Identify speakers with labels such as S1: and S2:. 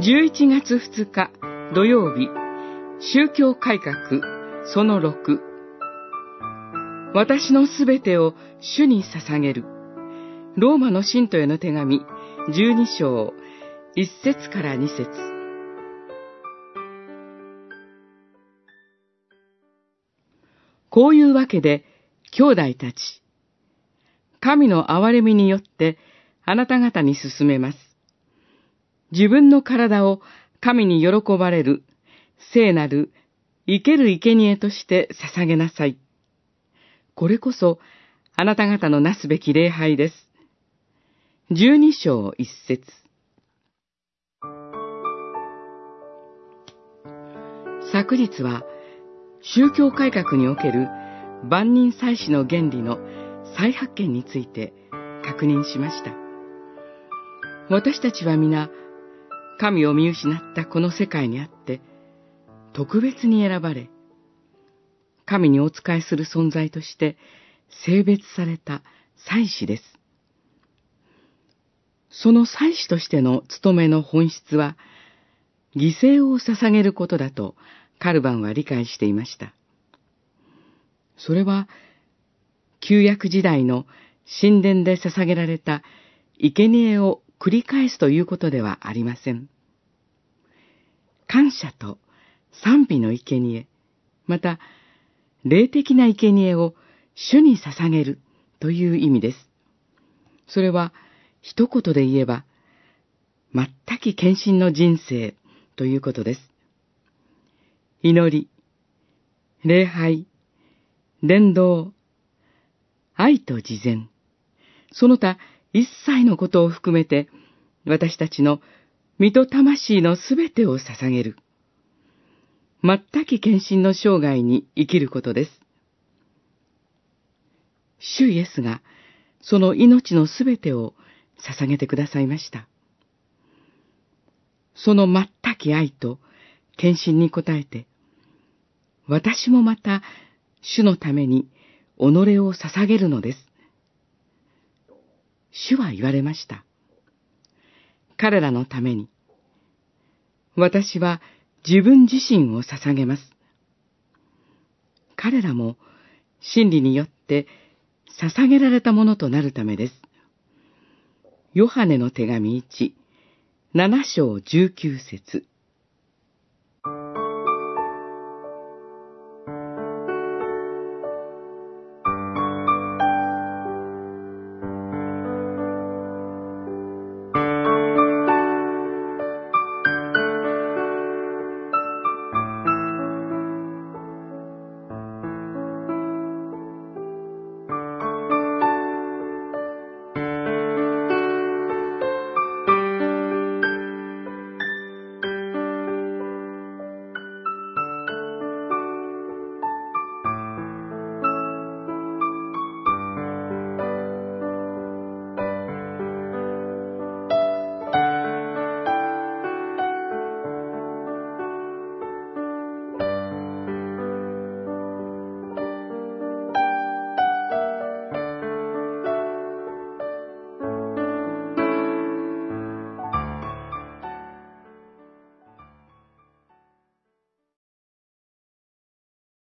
S1: 11月2日土曜日、宗教改革その6。私のすべてを主に捧げる。ローマの信徒への手紙12章1節から2節こういうわけで、兄弟たち、神の憐れみによってあなた方に進めます。自分の体を神に喜ばれる、聖なる、生ける生贄として捧げなさい。これこそ、あなた方のなすべき礼拝です。十二章一節昨日は、宗教改革における万人祭祀の原理の再発見について確認しました。私たちは皆、神を見失ったこの世界にあって、特別に選ばれ、神にお仕えする存在として性別された祭司です。その祭司としての務めの本質は、犠牲を捧げることだとカルバンは理解していました。それは、旧約時代の神殿で捧げられた生贄を繰り返すということではありません。感謝と賛美の生贄、また、霊的な生贄を主に捧げるという意味です。それは、一言で言えば、全き献身の人生ということです。祈り、礼拝、伝道、愛と慈善、その他一切のことを含めて、私たちの身と魂のすべてを捧げる。全き献身の生涯に生きることです。主イエスがその命のすべてを捧げてくださいました。その全き愛と献身に応えて、私もまた主のために己を捧げるのです。主は言われました。彼らのために、私は自分自身を捧げます。彼らも真理によって捧げられたものとなるためです。ヨハネの手紙1、7章19節